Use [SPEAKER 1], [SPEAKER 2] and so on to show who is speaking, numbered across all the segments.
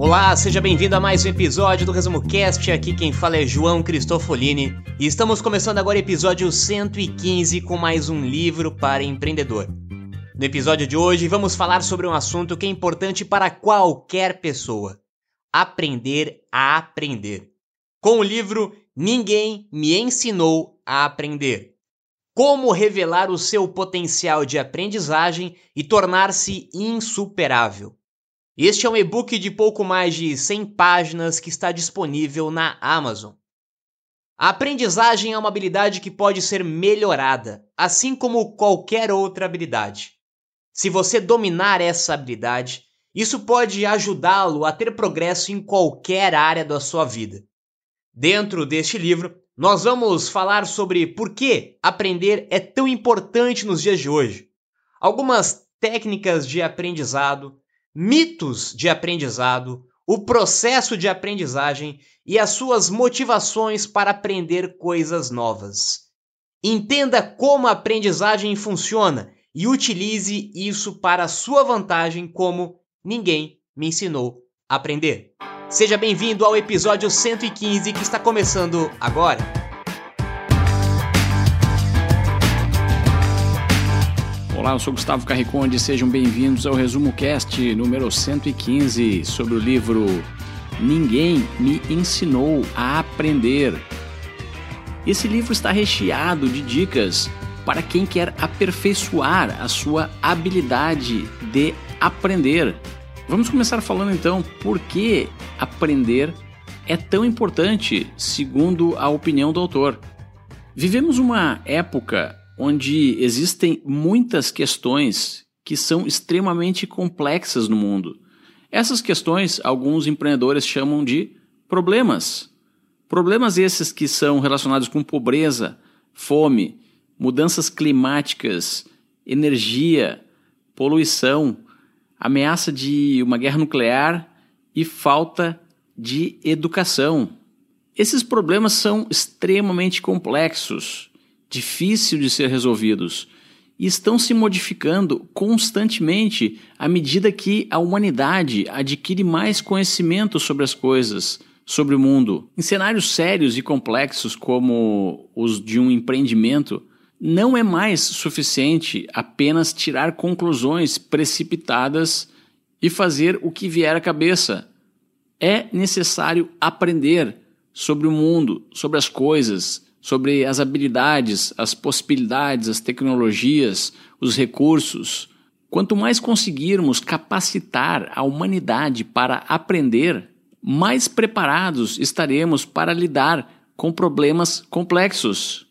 [SPEAKER 1] Olá, seja bem-vindo a mais um episódio do Resumo Cast. Aqui quem fala é João Cristofolini e estamos começando agora o episódio 115 com mais um livro para empreendedor. No episódio de hoje, vamos falar sobre um assunto que é importante para qualquer pessoa: aprender a aprender. Com o livro Ninguém Me Ensinou a Aprender. Como revelar o seu potencial de aprendizagem e tornar-se insuperável. Este é um e-book de pouco mais de 100 páginas que está disponível na Amazon. A aprendizagem é uma habilidade que pode ser melhorada, assim como qualquer outra habilidade. Se você dominar essa habilidade, isso pode ajudá-lo a ter progresso em qualquer área da sua vida. Dentro deste livro, nós vamos falar sobre por que aprender é tão importante nos dias de hoje, algumas técnicas de aprendizado, mitos de aprendizado, o processo de aprendizagem e as suas motivações para aprender coisas novas. Entenda como a aprendizagem funciona e utilize isso para sua vantagem, como ninguém me ensinou a aprender. Seja bem-vindo ao episódio 115 que está começando agora.
[SPEAKER 2] Olá, eu sou Gustavo Carriconde, sejam bem-vindos ao Resumo Cast número 115 sobre o livro Ninguém me ensinou a aprender. Esse livro está recheado de dicas para quem quer aperfeiçoar a sua habilidade de aprender. Vamos começar falando então por que aprender é tão importante, segundo a opinião do autor. Vivemos uma época onde existem muitas questões que são extremamente complexas no mundo. Essas questões alguns empreendedores chamam de problemas. Problemas esses que são relacionados com pobreza, fome, mudanças climáticas, energia, poluição, ameaça de uma guerra nuclear e falta de educação. Esses problemas são extremamente complexos, difíceis de ser resolvidos e estão se modificando constantemente à medida que a humanidade adquire mais conhecimento sobre as coisas, sobre o mundo. Em cenários sérios e complexos como os de um empreendimento, não é mais suficiente apenas tirar conclusões precipitadas e fazer o que vier à cabeça. É necessário aprender sobre o mundo, sobre as coisas, sobre as habilidades, as possibilidades, as tecnologias, os recursos. Quanto mais conseguirmos capacitar a humanidade para aprender, mais preparados estaremos para lidar com problemas complexos.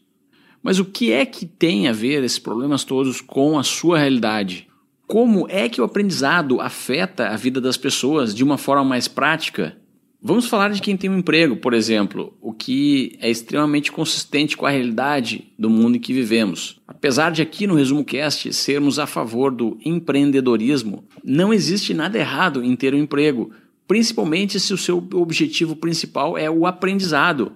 [SPEAKER 2] Mas o que é que tem a ver esses problemas todos com a sua realidade? Como é que o aprendizado afeta a vida das pessoas de uma forma mais prática? Vamos falar de quem tem um emprego, por exemplo, o que é extremamente consistente com a realidade do mundo em que vivemos. Apesar de aqui no Resumo Cast sermos a favor do empreendedorismo, não existe nada errado em ter um emprego, principalmente se o seu objetivo principal é o aprendizado.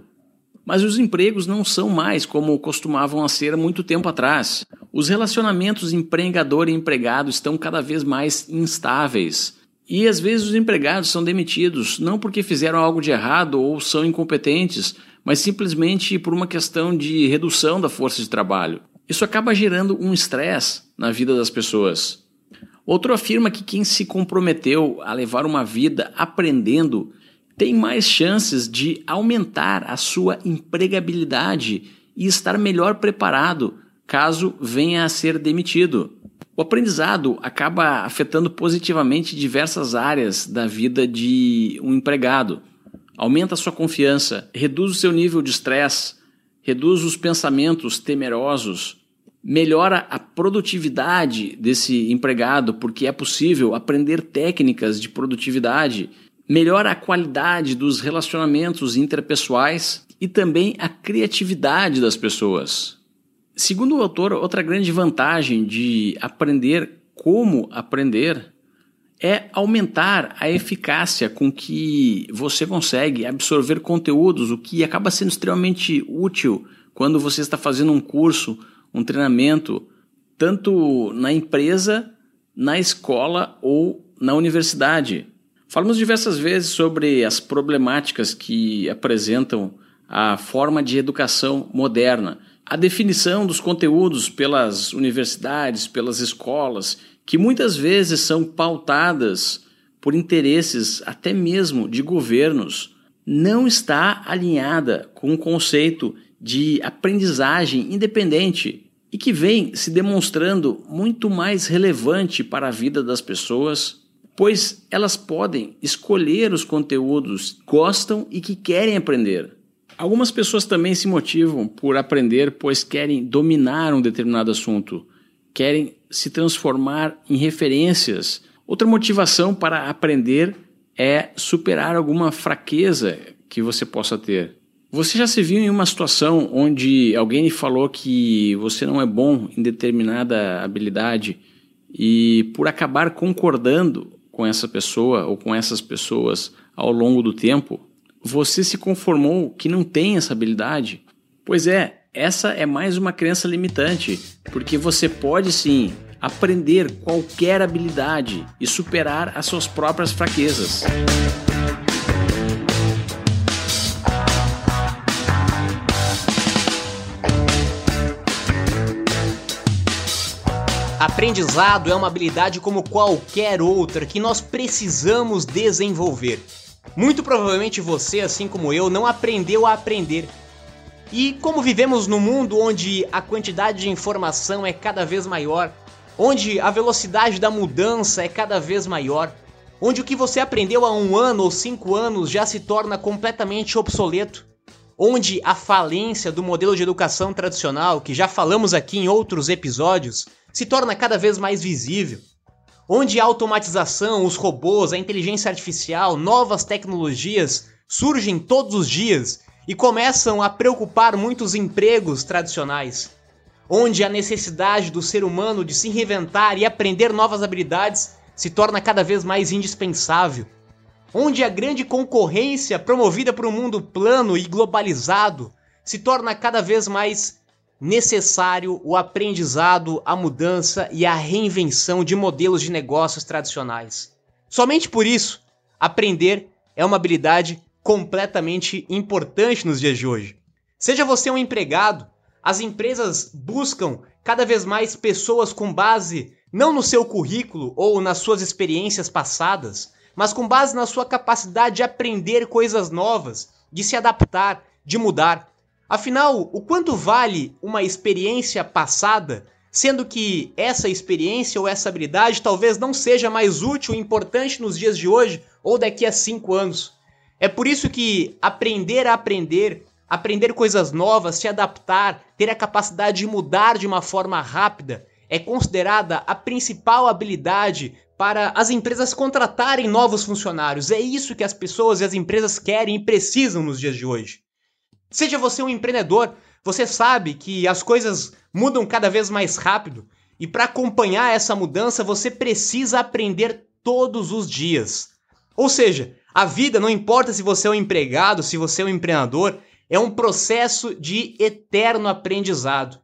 [SPEAKER 2] Mas os empregos não são mais como costumavam ser há muito tempo atrás. Os relacionamentos empregador e empregado estão cada vez mais instáveis. E às vezes os empregados são demitidos não porque fizeram algo de errado ou são incompetentes, mas simplesmente por uma questão de redução da força de trabalho. Isso acaba gerando um estresse na vida das pessoas. Outro afirma que quem se comprometeu a levar uma vida aprendendo tem mais chances de aumentar a sua empregabilidade e estar melhor preparado caso venha a ser demitido. O aprendizado acaba afetando positivamente diversas áreas da vida de um empregado. Aumenta a sua confiança, reduz o seu nível de estresse, reduz os pensamentos temerosos, melhora a produtividade desse empregado, porque é possível aprender técnicas de produtividade melhora a qualidade dos relacionamentos interpessoais e também a criatividade das pessoas. Segundo o autor, outra grande vantagem de aprender como aprender é aumentar a eficácia com que você consegue absorver conteúdos, o que acaba sendo extremamente útil quando você está fazendo um curso, um treinamento, tanto na empresa, na escola ou na universidade. Falamos diversas vezes sobre as problemáticas que apresentam a forma de educação moderna. A definição dos conteúdos pelas universidades, pelas escolas que muitas vezes são pautadas por interesses até mesmo de governos, não está alinhada com o conceito de aprendizagem independente e que vem se demonstrando muito mais relevante para a vida das pessoas, pois elas podem escolher os conteúdos que gostam e que querem aprender. Algumas pessoas também se motivam por aprender, pois querem dominar um determinado assunto, querem se transformar em referências. Outra motivação para aprender é superar alguma fraqueza que você possa ter. Você já se viu em uma situação onde alguém lhe falou que você não é bom em determinada habilidade e por acabar concordando com essa pessoa ou com essas pessoas ao longo do tempo, você se conformou que não tem essa habilidade? Pois é, essa é mais uma crença limitante, porque você pode sim aprender qualquer habilidade e superar as suas próprias fraquezas.
[SPEAKER 1] Aprendizado é uma habilidade como qualquer outra que nós precisamos desenvolver. Muito provavelmente você, assim como eu, não aprendeu a aprender. E como vivemos num mundo onde a quantidade de informação é cada vez maior, onde a velocidade da mudança é cada vez maior, onde o que você aprendeu há um ano ou cinco anos já se torna completamente obsoleto, onde a falência do modelo de educação tradicional, que já falamos aqui em outros episódios, se torna cada vez mais visível, onde a automatização, os robôs, a inteligência artificial, novas tecnologias surgem todos os dias e começam a preocupar muitos empregos tradicionais, onde a necessidade do ser humano de se reinventar e aprender novas habilidades se torna cada vez mais indispensável, onde a grande concorrência promovida por um mundo plano e globalizado se torna cada vez mais necessário o aprendizado, a mudança e a reinvenção de modelos de negócios tradicionais. Somente por isso, aprender é uma habilidade completamente importante nos dias de hoje. Seja você um empregado, as empresas buscam cada vez mais pessoas com base não no seu currículo ou nas suas experiências passadas, mas com base na sua capacidade de aprender coisas novas, de se adaptar, de mudar. Afinal, o quanto vale uma experiência passada, sendo que essa experiência ou essa habilidade talvez não seja mais útil e importante nos dias de hoje ou daqui a cinco anos? É por isso que aprender a aprender, aprender coisas novas, se adaptar, ter a capacidade de mudar de uma forma rápida, é considerada a principal habilidade para as empresas contratarem novos funcionários. É isso que as pessoas e as empresas querem e precisam nos dias de hoje. Seja você um empreendedor, você sabe que as coisas mudam cada vez mais rápido e para acompanhar essa mudança você precisa aprender todos os dias. Ou seja, a vida, não importa se você é um empregado, se você é um empreendedor, é um processo de eterno aprendizado.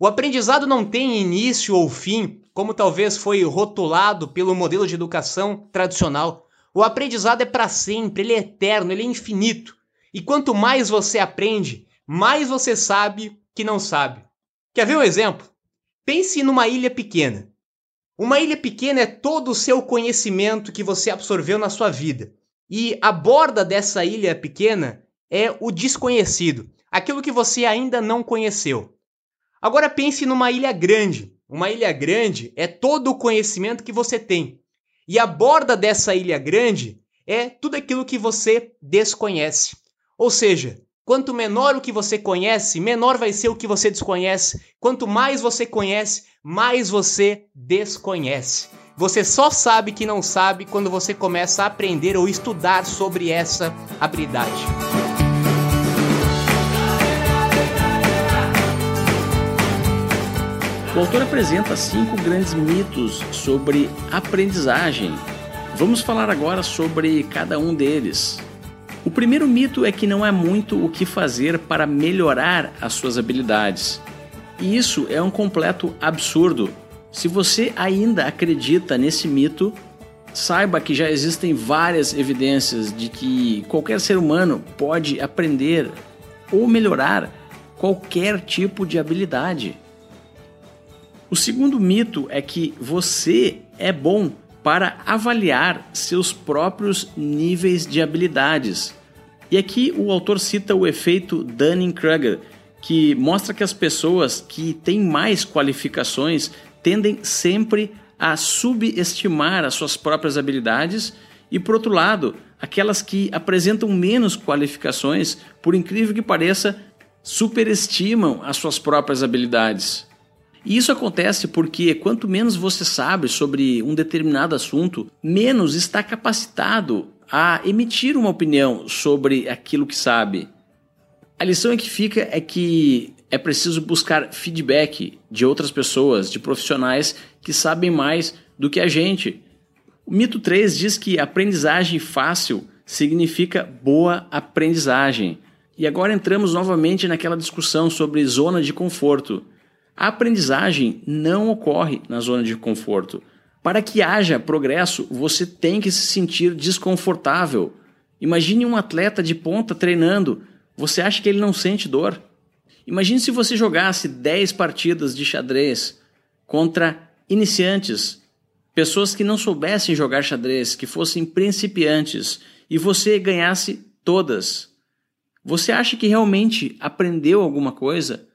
[SPEAKER 1] O aprendizado não tem início ou fim, como talvez foi rotulado pelo modelo de educação tradicional. O aprendizado é para sempre, ele é eterno, ele é infinito. E quanto mais você aprende, mais você sabe que não sabe. Quer ver um exemplo? Pense numa ilha pequena. Uma ilha pequena é todo o seu conhecimento que você absorveu na sua vida. E a borda dessa ilha pequena é o desconhecido, aquilo que você ainda não conheceu. Agora pense numa ilha grande. Uma ilha grande é todo o conhecimento que você tem. E a borda dessa ilha grande é tudo aquilo que você desconhece. Ou seja, quanto menor o que você conhece, menor vai ser o que você desconhece. Quanto mais você conhece, mais você desconhece. Você só sabe que não sabe quando você começa a aprender ou estudar sobre essa habilidade.
[SPEAKER 2] O autor apresenta cinco grandes mitos sobre aprendizagem. Vamos falar agora sobre cada um deles. O primeiro mito é que não há muito o que fazer para melhorar as suas habilidades. E isso é um completo absurdo. Se você ainda acredita nesse mito, saiba que já existem várias evidências de que qualquer ser humano pode aprender ou melhorar qualquer tipo de habilidade. O segundo mito é que você é bom para avaliar seus próprios níveis de habilidades. E aqui o autor cita o efeito Dunning-Kruger, que mostra que as pessoas que têm mais qualificações tendem sempre a subestimar as suas próprias habilidades e, por outro lado, aquelas que apresentam menos qualificações, por incrível que pareça, superestimam as suas próprias habilidades. E isso acontece porque quanto menos você sabe sobre um determinado assunto, menos está capacitado a emitir uma opinião sobre aquilo que sabe. A lição é que fica é que é preciso buscar feedback de outras pessoas, de profissionais que sabem mais do que a gente. O mito 3 diz que aprendizagem fácil significa boa aprendizagem. E agora entramos novamente naquela discussão sobre zona de conforto. A aprendizagem não ocorre na zona de conforto. Para que haja progresso, você tem que se sentir desconfortável. Imagine um atleta de ponta treinando. Você acha que ele não sente dor? Imagine se você jogasse 10 partidas de xadrez contra iniciantes, pessoas que não soubessem jogar xadrez, que fossem principiantes, e você ganhasse todas. Você acha que realmente aprendeu alguma coisa?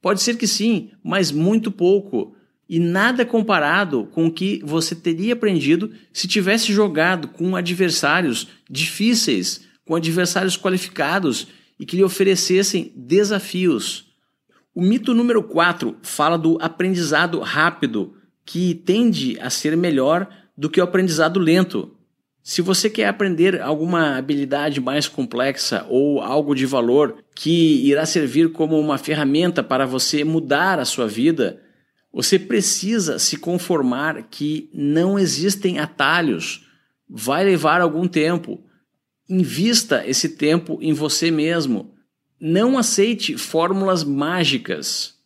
[SPEAKER 2] Pode ser que sim, mas muito pouco. E nada comparado com o que você teria aprendido se tivesse jogado com adversários difíceis, com adversários qualificados e que lhe oferecessem desafios. O mito número 4 fala do aprendizado rápido, que tende a ser melhor do que o aprendizado lento. Se você quer aprender alguma habilidade mais complexa ou algo de valor que irá servir como uma ferramenta para você mudar a sua vida, você precisa se conformar que não existem atalhos. Vai levar algum tempo. Invista esse tempo em você mesmo. Não aceite fórmulas mágicas.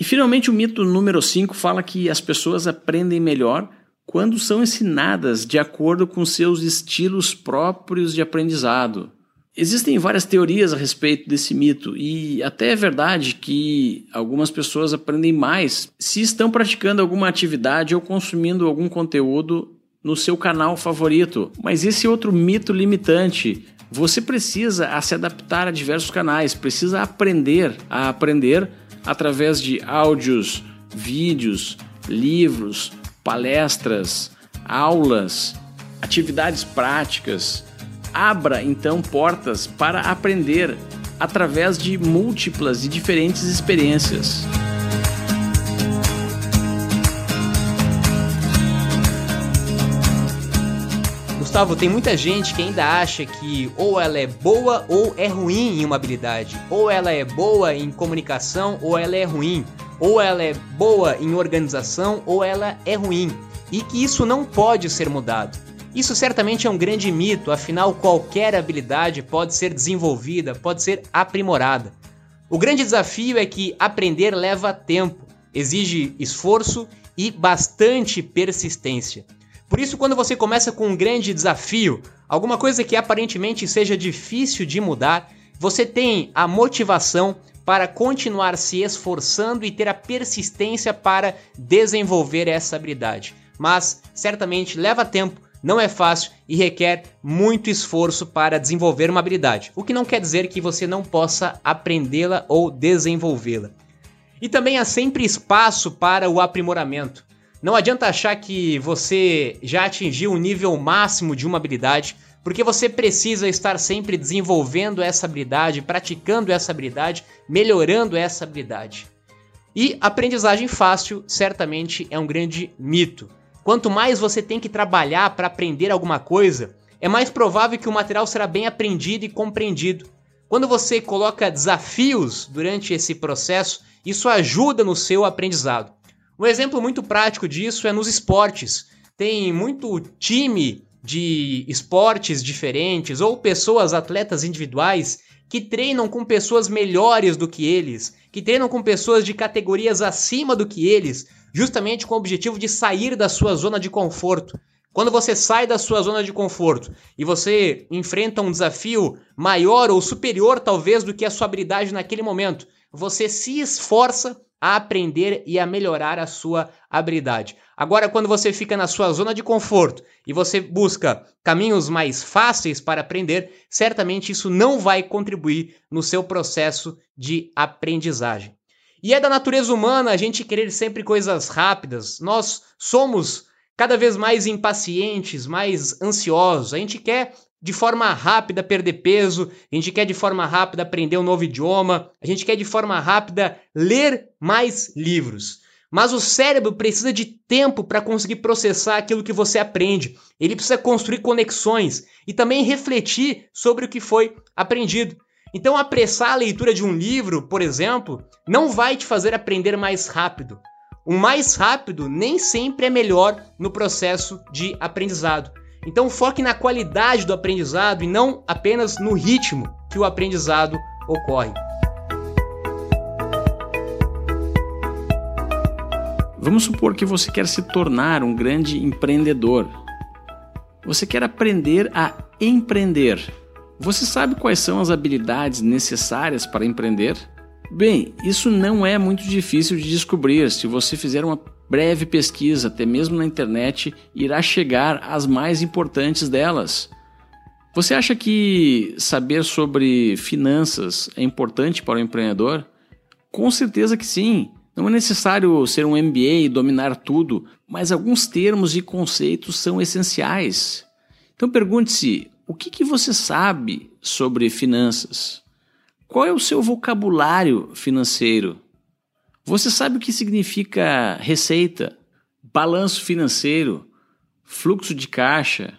[SPEAKER 2] E finalmente o mito número 5 fala que as pessoas aprendem melhor quando são ensinadas de acordo com seus estilos próprios de aprendizado. Existem várias teorias a respeito desse mito, e até é verdade que algumas pessoas aprendem mais se estão praticando alguma atividade ou consumindo algum conteúdo no seu canal favorito. Mas esse outro mito limitante, você precisa se adaptar a diversos canais, precisa aprender a aprender através de áudios, vídeos, livros, palestras, aulas, atividades práticas. Abra então portas para aprender através de múltiplas e diferentes experiências.
[SPEAKER 1] Gustavo, tem muita gente que ainda acha que ou ela é boa ou é ruim em uma habilidade, ou ela é boa em comunicação ou ela é ruim ou ela é boa em organização ou ela é ruim, e que isso não pode ser mudado. Isso certamente é um grande mito, afinal, qualquer habilidade pode ser desenvolvida, pode ser aprimorada. O grande desafio é que aprender leva tempo, exige esforço e bastante persistência. Por isso, quando você começa com um grande desafio, alguma coisa que aparentemente seja difícil de mudar, você tem a motivação para continuar se esforçando e ter a persistência para desenvolver essa habilidade. Mas certamente leva tempo, não é fácil e requer muito esforço para desenvolver uma habilidade, o que não quer dizer que você não possa aprendê-la ou desenvolvê-la. E também há sempre espaço para o aprimoramento. Não adianta achar que você já atingiu o nível máximo de uma habilidade porque você precisa estar sempre desenvolvendo essa habilidade, praticando essa habilidade, melhorando essa habilidade. E aprendizagem fácil certamente é um grande mito. quanto mais você tem que trabalhar para aprender alguma coisa, é mais provável que o material será bem aprendido e compreendido. Quando você coloca desafios durante esse processo, isso ajuda no seu aprendizado. Um exemplo muito prático disso é nos esportes. Tem muito time de esportes diferentes ou pessoas, atletas individuais, que treinam com pessoas melhores do que eles, que treinam com pessoas de categorias acima do que eles, justamente com o objetivo de sair da sua zona de conforto. Quando você sai da sua zona de conforto e você enfrenta um desafio maior ou superior, talvez, do que a sua habilidade naquele momento, você se esforça a aprender e a melhorar a sua habilidade. Agora, quando você fica na sua zona de conforto e você busca caminhos mais fáceis para aprender, certamente isso não vai contribuir no seu processo de aprendizagem. E é da natureza humana a gente querer sempre coisas rápidas. Nós somos cada vez mais impacientes, mais ansiosos. A gente quer de forma rápida perder peso, a gente quer de forma rápida aprender um novo idioma, a gente quer de forma rápida ler mais livros. Mas o cérebro precisa de tempo para conseguir processar aquilo que você aprende. Ele precisa construir conexões e também refletir sobre o que foi aprendido. Então, apressar a leitura de um livro, por exemplo, não vai te fazer aprender mais rápido. O mais rápido nem sempre é melhor no processo de aprendizado. Então, foque na qualidade do aprendizado e não apenas no ritmo que o aprendizado ocorre.
[SPEAKER 2] Vamos supor que você quer se tornar um grande empreendedor. Você quer aprender a empreender. Você sabe quais são as habilidades necessárias para empreender? Bem, isso não é muito difícil de descobrir. Se você fizer uma breve pesquisa, até mesmo na internet, irá chegar às mais importantes delas. Você acha que saber sobre finanças é importante para o empreendedor? Com certeza que sim. Não é necessário ser um MBA e dominar tudo, mas alguns termos e conceitos são essenciais. Então pergunte-se: o que, que você sabe sobre finanças? Qual é o seu vocabulário financeiro? Você sabe o que significa receita, balanço financeiro, fluxo de caixa,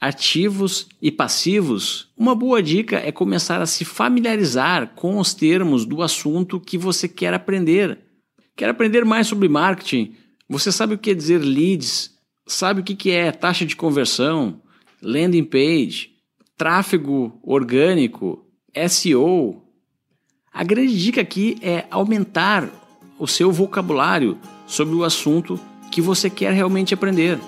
[SPEAKER 2] ativos e passivos? Uma boa dica é começar a se familiarizar com os termos do assunto que você quer aprender. Quer aprender mais sobre marketing? Você sabe o que é dizer leads? Sabe o que é taxa de conversão? landing page, tráfego orgânico, SEO. A grande dica aqui é aumentar o seu vocabulário sobre o assunto que você quer realmente aprender.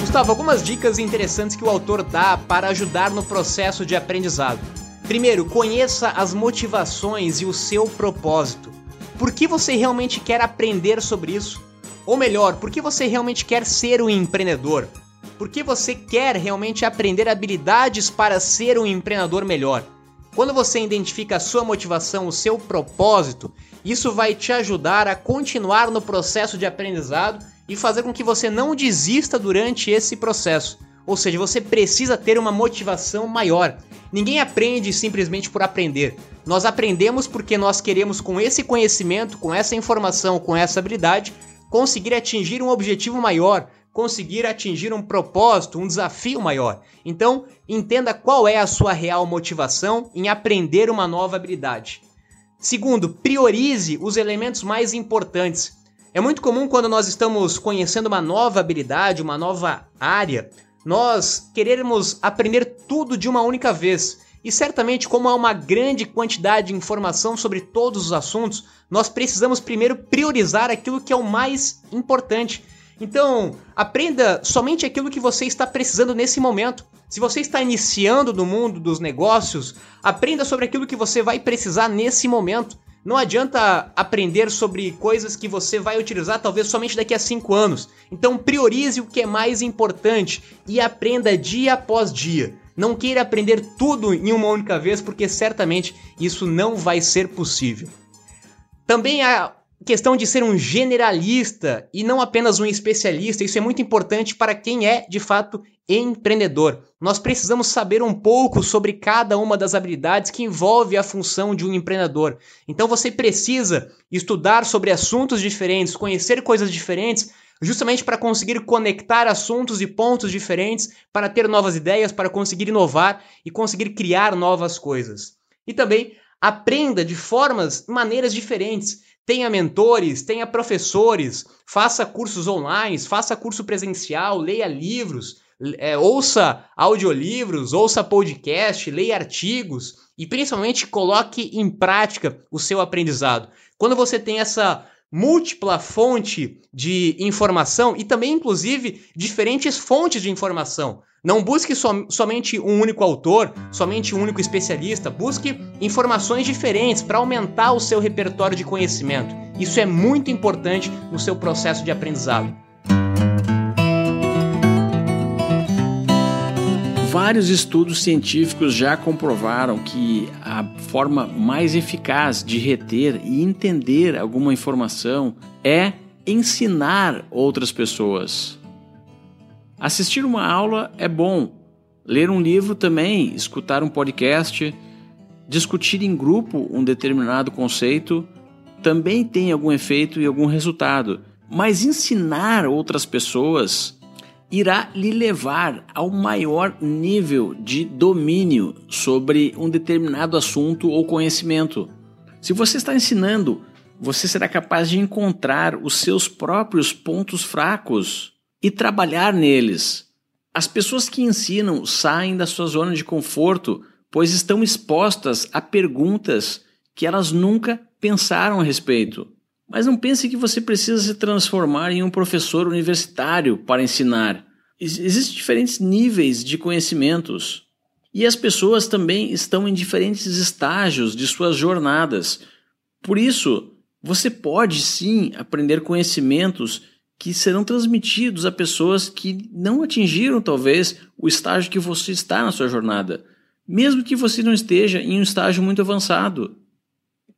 [SPEAKER 1] Gustavo, algumas dicas interessantes que o autor dá para ajudar no processo de aprendizado. Primeiro, conheça as motivações e o seu propósito. Por que você realmente quer aprender sobre isso? Ou melhor, por que você realmente quer ser um empreendedor? Por que você quer realmente aprender habilidades para ser um empreendedor melhor? Quando você identifica a sua motivação, o seu propósito, isso vai te ajudar a continuar no processo de aprendizado e fazer com que você não desista durante esse processo. Ou seja, você precisa ter uma motivação maior. Ninguém aprende simplesmente por aprender. Nós aprendemos porque nós queremos, com esse conhecimento, com essa informação, com essa habilidade, conseguir atingir um objetivo maior, conseguir atingir um propósito, um desafio maior. Então, entenda qual é a sua real motivação em aprender uma nova habilidade. Segundo, priorize os elementos mais importantes. É muito comum quando nós estamos conhecendo uma nova habilidade, uma nova área, nós queremos aprender tudo de uma única vez. E certamente, como há uma grande quantidade de informação sobre todos os assuntos, nós precisamos primeiro priorizar aquilo que é o mais importante. Então, aprenda somente aquilo que você está precisando nesse momento. Se você está iniciando no mundo dos negócios, aprenda sobre aquilo que você vai precisar nesse momento. Não adianta aprender sobre coisas que você vai utilizar talvez somente daqui a 5 anos. Então priorize o que é mais importante e aprenda dia após dia. Não queira aprender tudo em uma única vez, porque certamente isso não vai ser possível. Também há questão de ser um generalista e não apenas um especialista. Isso é muito importante para quem é, de fato, empreendedor. Nós precisamos saber um pouco sobre cada uma das habilidades que envolve a função de um empreendedor. Então você precisa estudar sobre assuntos diferentes, conhecer coisas diferentes, justamente para conseguir conectar assuntos e pontos diferentes, para ter novas ideias, para conseguir inovar e conseguir criar novas coisas. E também aprenda de formas, maneiras diferentes tenha mentores, tenha professores, faça cursos online, faça curso presencial, leia livros, é, ouça audiolivros, ouça podcast, leia artigos e principalmente coloque em prática o seu aprendizado. Quando você tem essa múltipla fonte de informação e também, inclusive, diferentes fontes de informação. Não busque som somente um único autor, somente um único especialista. Busque informações diferentes para aumentar o seu repertório de conhecimento. Isso é muito importante no seu processo de aprendizado.
[SPEAKER 2] Vários estudos científicos já comprovaram que a forma mais eficaz de reter e entender alguma informação é ensinar outras pessoas. Assistir uma aula é bom, ler um livro também, escutar um podcast, discutir em grupo um determinado conceito também tem algum efeito e algum resultado, mas ensinar outras pessoas irá lhe levar ao maior nível de domínio sobre um determinado assunto ou conhecimento. Se você está ensinando, você será capaz de encontrar os seus próprios pontos fracos e trabalhar neles. As pessoas que ensinam saem da sua zona de conforto, pois estão expostas a perguntas que elas nunca pensaram a respeito. Mas não pense que você precisa se transformar em um professor universitário para ensinar. Existem diferentes níveis de conhecimentos. E as pessoas também estão em diferentes estágios de suas jornadas. Por isso, você pode sim aprender conhecimentos que serão transmitidos a pessoas que não atingiram talvez o estágio que você está na sua jornada, mesmo que você não esteja em um estágio muito avançado.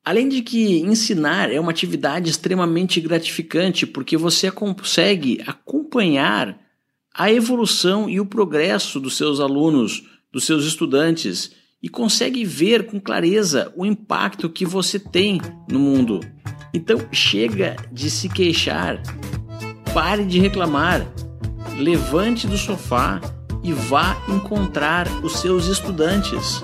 [SPEAKER 2] Além de que ensinar é uma atividade extremamente gratificante porque você consegue acompanhar a evolução e o progresso dos seus alunos, dos seus estudantes e consegue ver com clareza o impacto que você tem no mundo. Então chega de se queixar Pare de reclamar. Levante do sofá e vá encontrar os seus estudantes.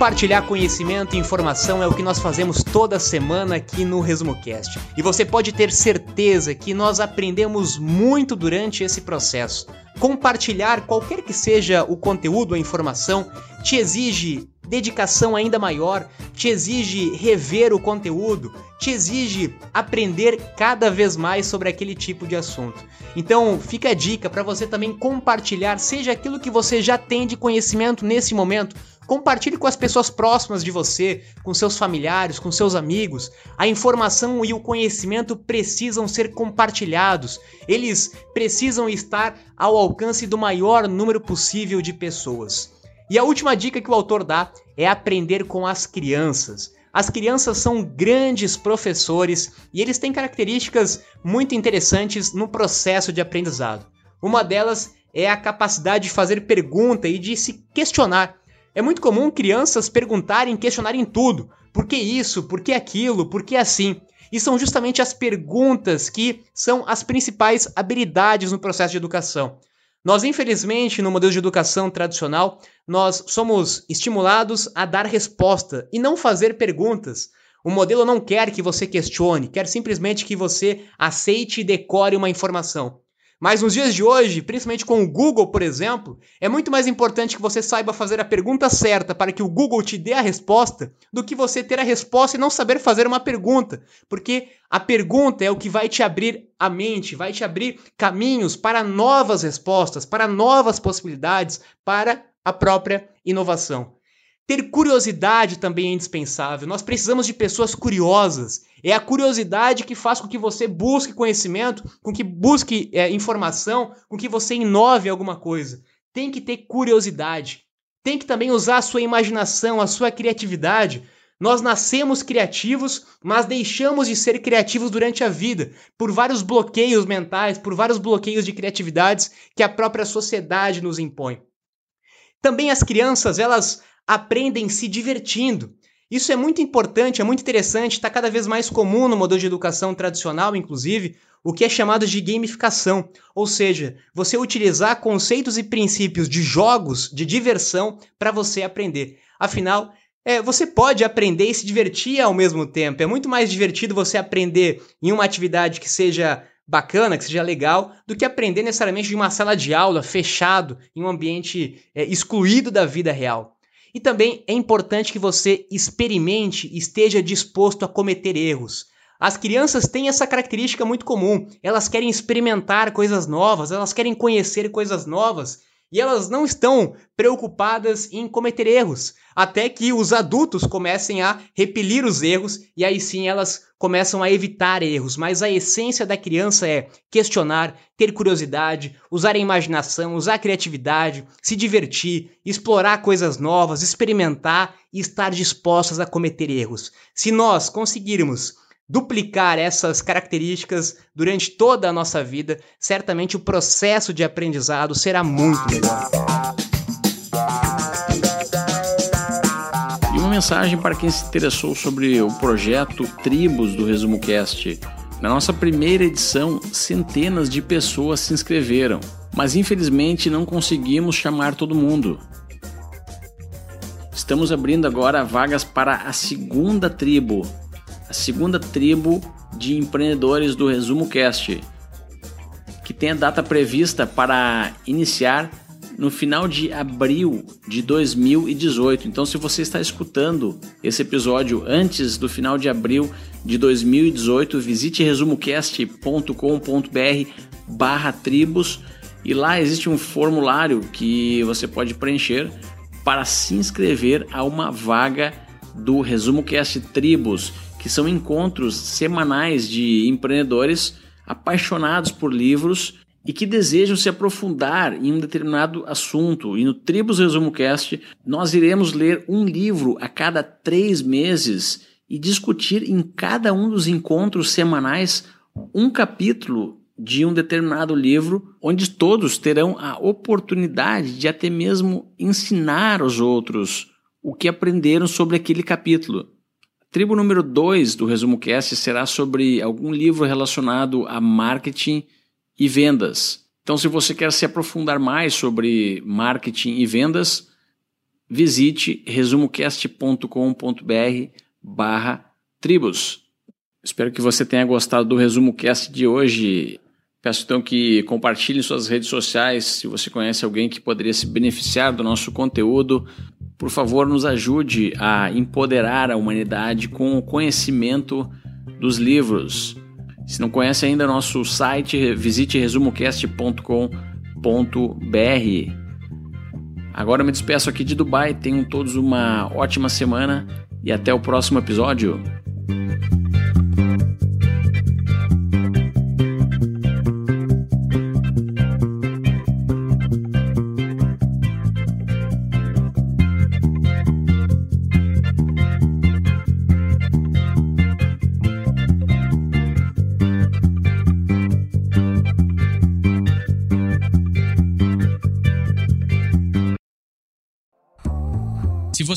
[SPEAKER 1] Compartilhar conhecimento e informação é o que nós fazemos toda semana aqui no ResumoCast. E você pode ter certeza que nós aprendemos muito durante esse processo. Compartilhar qualquer que seja o conteúdo a informação te exige dedicação ainda maior, te exige rever o conteúdo, te exige aprender cada vez mais sobre aquele tipo de assunto. Então, fica a dica para você também compartilhar, seja aquilo que você já tem de conhecimento nesse momento, compartilhe com as pessoas próximas de você, com seus familiares, com seus amigos. A informação e o conhecimento precisam ser compartilhados. Eles precisam estar ao alcance do maior número possível de pessoas. E a última dica que o autor dá é aprender com as crianças. As crianças são grandes professores e eles têm características muito interessantes no processo de aprendizado. Uma delas é a capacidade de fazer pergunta e de se questionar. É muito comum crianças perguntarem e questionarem tudo. Por que isso? Por que aquilo? Por que assim? E são justamente as perguntas que são as principais habilidades no processo de educação. Nós, infelizmente, no modelo de educação tradicional, nós somos estimulados a dar resposta e não fazer perguntas. O modelo não quer que você questione, quer simplesmente que você aceite e decore uma informação. Mas nos dias de hoje, principalmente com o Google, por exemplo, é muito mais importante que você saiba fazer a pergunta certa para que o Google te dê a resposta do que você ter a resposta e não saber fazer uma pergunta. Porque a pergunta é o que vai te abrir a mente, vai te abrir caminhos para novas respostas, para novas possibilidades, para a própria inovação. Ter curiosidade também é indispensável. Nós precisamos de pessoas curiosas. É a curiosidade que faz com que você busque conhecimento, com que busque é, informação, com que você inove alguma coisa. Tem que ter curiosidade. tem que também usar a sua imaginação, a sua criatividade. Nós nascemos criativos, mas deixamos de ser criativos durante a vida, por vários bloqueios mentais, por vários bloqueios de criatividades que a própria sociedade nos impõe. Também as crianças, elas aprendem se divertindo. Isso é muito importante, é muito interessante, está cada vez mais comum no modelo de educação tradicional, inclusive, o que é chamado de gamificação, ou seja, você utilizar conceitos e princípios de jogos de diversão para você aprender. Afinal, é, você pode aprender e se divertir ao mesmo tempo. É muito mais divertido você aprender em uma atividade que seja bacana, que seja legal, do que aprender necessariamente de uma sala de aula fechado, em um ambiente é, excluído da vida real. E também é importante que você experimente e esteja disposto a cometer erros. As crianças têm essa característica muito comum. Elas querem experimentar coisas novas, elas querem conhecer coisas novas e elas não estão preocupadas em cometer erros, até que os adultos comecem a repelir os erros e aí sim elas começam a evitar erros. Mas a essência da criança é questionar, ter curiosidade, usar a imaginação, usar a criatividade, se divertir, explorar coisas novas, experimentar e estar dispostas a cometer erros. Se nós conseguirmos duplicar essas características durante toda a nossa vida, certamente o processo de aprendizado será muito melhor.
[SPEAKER 2] E uma mensagem para quem se interessou sobre o projeto Tribos do Resumo Cast. Na nossa primeira edição, centenas de pessoas se inscreveram, mas infelizmente não conseguimos chamar todo mundo. Estamos abrindo agora vagas para a segunda tribo, a segunda tribo de empreendedores do Resumo Cast, que tem a data prevista para iniciar no final de abril de 2018. Então, se você está escutando esse episódio antes do final de abril de 2018, visite resumocast.com.br barra tribos e lá existe um formulário que você pode preencher para se inscrever a uma vaga do Resumo Cast Tribos que são encontros semanais de empreendedores apaixonados por livros e que desejam se aprofundar em um determinado assunto. E no Tribos Resumo Cast, nós iremos ler um livro a cada três meses e discutir em cada um dos encontros semanais um capítulo de um determinado livro, onde todos terão a oportunidade de até mesmo ensinar aos outros o que aprenderam sobre aquele capítulo. Tribo número 2 do Resumo Cast será sobre algum livro relacionado a marketing e vendas. Então, se você quer se aprofundar mais sobre marketing e vendas, visite resumocast.com.br barra tribos. Espero que você tenha gostado do Resumo Cast de hoje. Peço então que compartilhe em suas redes sociais se você conhece alguém que poderia se beneficiar do nosso conteúdo por favor, nos ajude a empoderar a humanidade com o conhecimento dos livros. Se não conhece ainda nosso site, visite resumocast.com.br. Agora eu me despeço aqui de Dubai. Tenham todos uma ótima semana e até o próximo episódio.